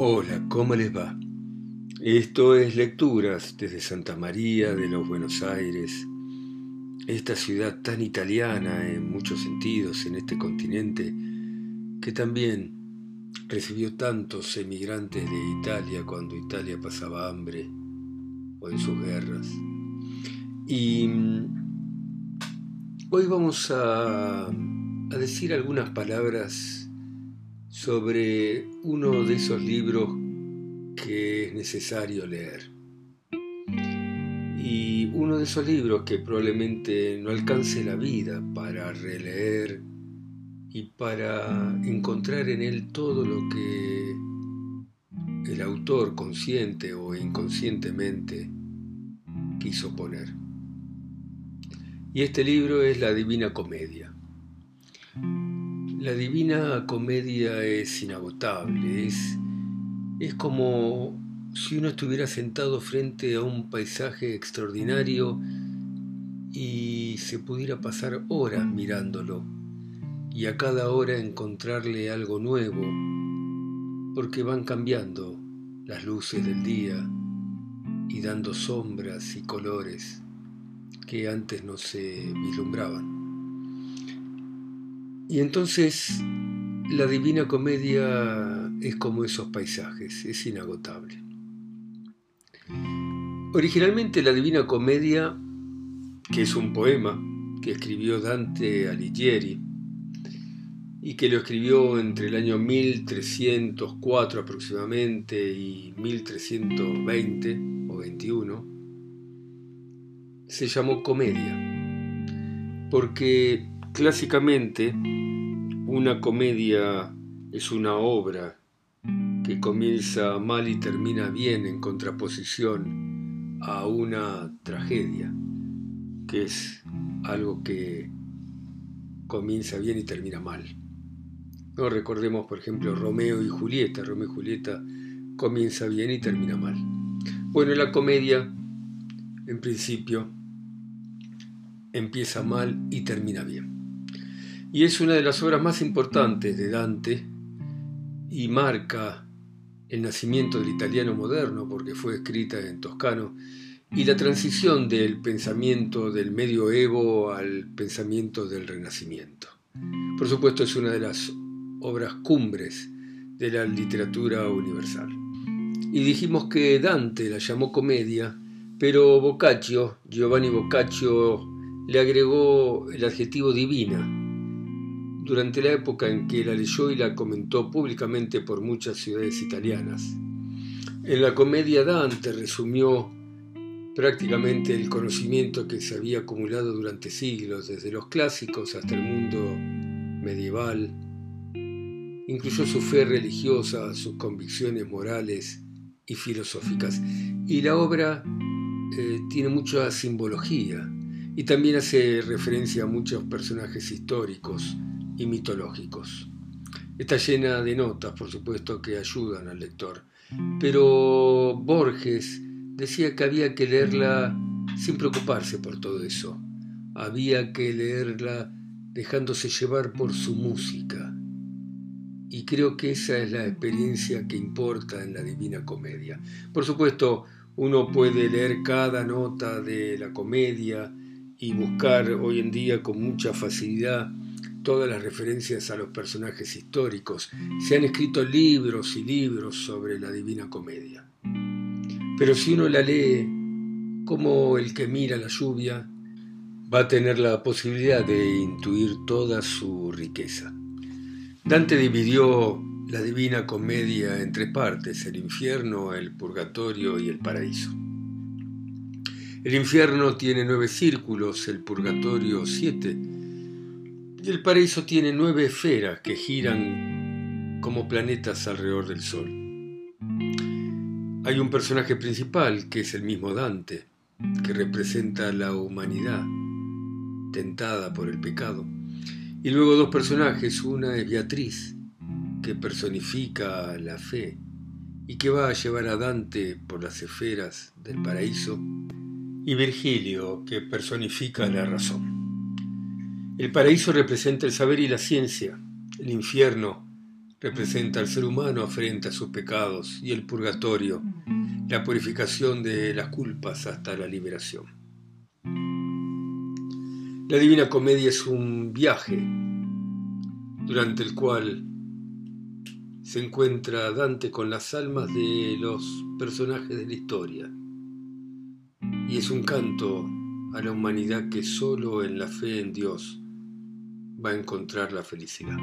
Hola, ¿cómo les va? Esto es Lecturas desde Santa María de los Buenos Aires, esta ciudad tan italiana en muchos sentidos en este continente que también recibió tantos emigrantes de Italia cuando Italia pasaba hambre o en sus guerras. Y mm, hoy vamos a, a decir algunas palabras sobre uno de esos libros que es necesario leer. Y uno de esos libros que probablemente no alcance la vida para releer y para encontrar en él todo lo que el autor consciente o inconscientemente quiso poner. Y este libro es La Divina Comedia. La Divina Comedia es inagotable, es, es como si uno estuviera sentado frente a un paisaje extraordinario y se pudiera pasar horas mirándolo y a cada hora encontrarle algo nuevo, porque van cambiando las luces del día y dando sombras y colores que antes no se vislumbraban. Y entonces la Divina Comedia es como esos paisajes, es inagotable. Originalmente la Divina Comedia, que es un poema que escribió Dante Alighieri y que lo escribió entre el año 1304 aproximadamente y 1320 o 21, se llamó Comedia, porque clásicamente una comedia es una obra que comienza mal y termina bien en contraposición a una tragedia, que es algo que comienza bien y termina mal. No recordemos, por ejemplo, Romeo y Julieta. Romeo y Julieta comienza bien y termina mal. Bueno, la comedia, en principio, empieza mal y termina bien y es una de las obras más importantes de Dante y marca el nacimiento del italiano moderno porque fue escrita en toscano y la transición del pensamiento del medioevo al pensamiento del renacimiento. Por supuesto es una de las obras cumbres de la literatura universal. Y dijimos que Dante la llamó comedia, pero Boccaccio, Giovanni Boccaccio, le agregó el adjetivo divina durante la época en que la leyó y la comentó públicamente por muchas ciudades italianas. En la comedia Dante resumió prácticamente el conocimiento que se había acumulado durante siglos, desde los clásicos hasta el mundo medieval. Incluyó su fe religiosa, sus convicciones morales y filosóficas. Y la obra eh, tiene mucha simbología y también hace referencia a muchos personajes históricos y mitológicos. Está llena de notas, por supuesto, que ayudan al lector, pero Borges decía que había que leerla sin preocuparse por todo eso. Había que leerla dejándose llevar por su música. Y creo que esa es la experiencia que importa en la Divina Comedia. Por supuesto, uno puede leer cada nota de la comedia y buscar hoy en día con mucha facilidad todas las referencias a los personajes históricos. Se han escrito libros y libros sobre la Divina Comedia. Pero si uno la lee como el que mira la lluvia, va a tener la posibilidad de intuir toda su riqueza. Dante dividió la Divina Comedia en tres partes, el infierno, el purgatorio y el paraíso. El infierno tiene nueve círculos, el purgatorio siete, y el paraíso tiene nueve esferas que giran como planetas alrededor del Sol. Hay un personaje principal que es el mismo Dante, que representa la humanidad tentada por el pecado. Y luego dos personajes, una es Beatriz, que personifica la fe y que va a llevar a Dante por las esferas del paraíso, y Virgilio, que personifica la razón. El paraíso representa el saber y la ciencia, el infierno representa al ser humano frente a sus pecados y el purgatorio, la purificación de las culpas hasta la liberación. La Divina Comedia es un viaje durante el cual se encuentra Dante con las almas de los personajes de la historia y es un canto a la humanidad que solo en la fe en Dios va a encontrar la felicidad.